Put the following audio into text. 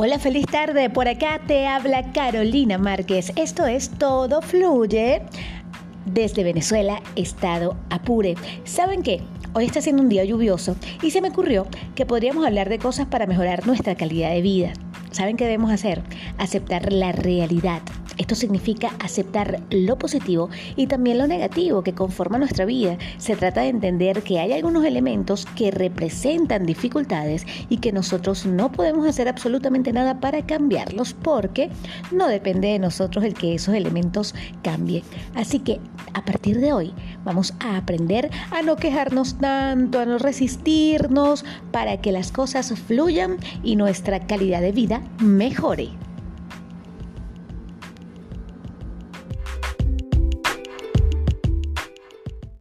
Hola, feliz tarde. Por acá te habla Carolina Márquez. Esto es Todo Fluye desde Venezuela, Estado Apure. ¿Saben qué? Hoy está siendo un día lluvioso y se me ocurrió que podríamos hablar de cosas para mejorar nuestra calidad de vida. ¿Saben qué debemos hacer? Aceptar la realidad. Esto significa aceptar lo positivo y también lo negativo que conforma nuestra vida. Se trata de entender que hay algunos elementos que representan dificultades y que nosotros no podemos hacer absolutamente nada para cambiarlos porque no depende de nosotros el que esos elementos cambien. Así que a partir de hoy vamos a aprender a no quejarnos tanto, a no resistirnos para que las cosas fluyan y nuestra calidad de vida mejore.